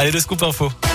Allez, le scoop info.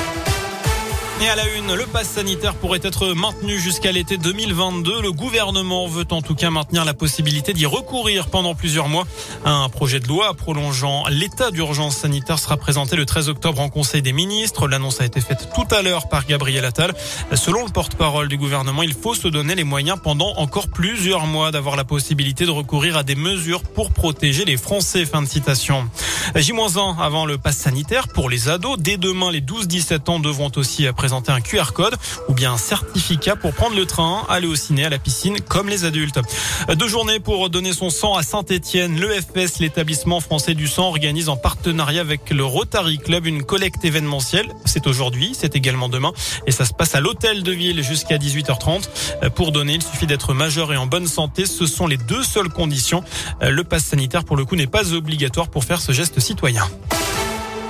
Et à la une, le pass sanitaire pourrait être maintenu jusqu'à l'été 2022. Le gouvernement veut en tout cas maintenir la possibilité d'y recourir pendant plusieurs mois. Un projet de loi prolongeant l'état d'urgence sanitaire sera présenté le 13 octobre en Conseil des ministres. L'annonce a été faite tout à l'heure par Gabriel Attal. Selon le porte-parole du gouvernement, il faut se donner les moyens pendant encore plusieurs mois d'avoir la possibilité de recourir à des mesures pour protéger les Français. Fin de citation. J-1 avant le pass sanitaire pour les ados. Dès demain, les 12-17 ans devront aussi présenter un QR code ou bien un certificat pour prendre le train, aller au ciné, à la piscine comme les adultes. Deux journées pour donner son sang à Saint-Etienne. L'EFS, l'établissement français du sang, organise en partenariat avec le Rotary Club une collecte événementielle. C'est aujourd'hui, c'est également demain et ça se passe à l'hôtel de ville jusqu'à 18h30. Pour donner, il suffit d'être majeur et en bonne santé. Ce sont les deux seules conditions. Le pass sanitaire, pour le coup, n'est pas obligatoire pour faire ce geste citoyen.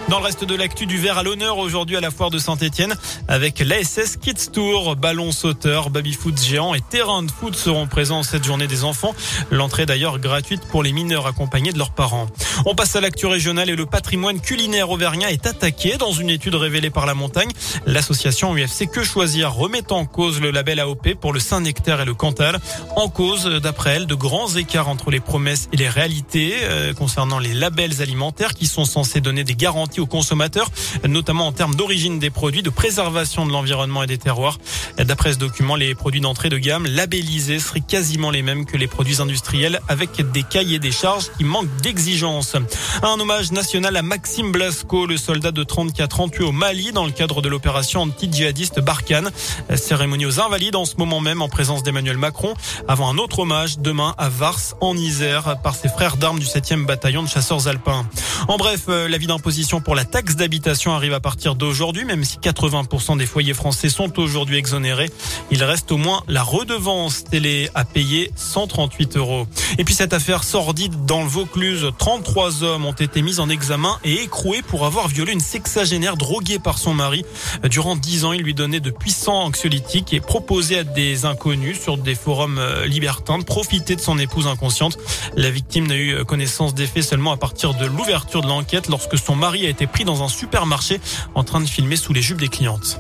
Dans le reste de l'actu du verre à l'honneur aujourd'hui à la foire de Saint-Etienne avec l'ASS Kids Tour, ballon sauteur, baby-foot géant et terrain de foot seront présents cette journée des enfants. L'entrée d'ailleurs gratuite pour les mineurs accompagnés de leurs parents. On passe à l'actu régionale et le patrimoine culinaire auvergnat est attaqué dans une étude révélée par la montagne. L'association UFC Que Choisir remet en cause le label AOP pour le Saint-Nectaire et le Cantal. En cause, d'après elle, de grands écarts entre les promesses et les réalités euh, concernant les labels alimentaires qui sont censés donner des garanties aux consommateurs, notamment en termes d'origine des produits, de préservation de l'environnement et des terroirs. D'après ce document, les produits d'entrée de gamme labellisés seraient quasiment les mêmes que les produits industriels avec des cahiers des charges qui manquent d'exigence. Un hommage national à Maxime Blasco, le soldat de 34 ans tué au Mali dans le cadre de l'opération anti-djihadiste Barkhane. Cérémonie aux invalides en ce moment même en présence d'Emmanuel Macron avant un autre hommage demain à Vars en Isère par ses frères d'armes du 7e bataillon de chasseurs alpins. En bref, euh, l'avis d'imposition pour la taxe d'habitation arrive à partir d'aujourd'hui, même si 80% des foyers français sont aujourd'hui exonérés. Il reste au moins la redevance télé à payer 138 euros. Et puis cette affaire sordide dans le Vaucluse, 33 hommes ont été mis en examen et écroués pour avoir violé une sexagénaire droguée par son mari. Durant 10 ans, il lui donnait de puissants anxiolytiques et proposait à des inconnus sur des forums euh, libertins de profiter de son épouse inconsciente. La victime n'a eu connaissance des faits seulement à partir de l'ouverture de l'enquête lorsque son mari a été pris dans un supermarché en train de filmer sous les jupes des clientes.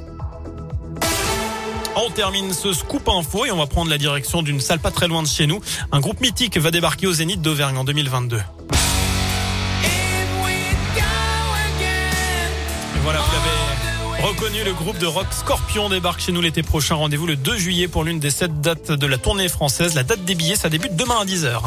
On termine ce scoop info et on va prendre la direction d'une salle pas très loin de chez nous. Un groupe mythique va débarquer au Zénith d'Auvergne en 2022. Et voilà, vous l'avez reconnu, le groupe de rock Scorpion débarque chez nous l'été prochain. Rendez-vous le 2 juillet pour l'une des sept dates de la tournée française. La date des billets, ça débute demain à 10h.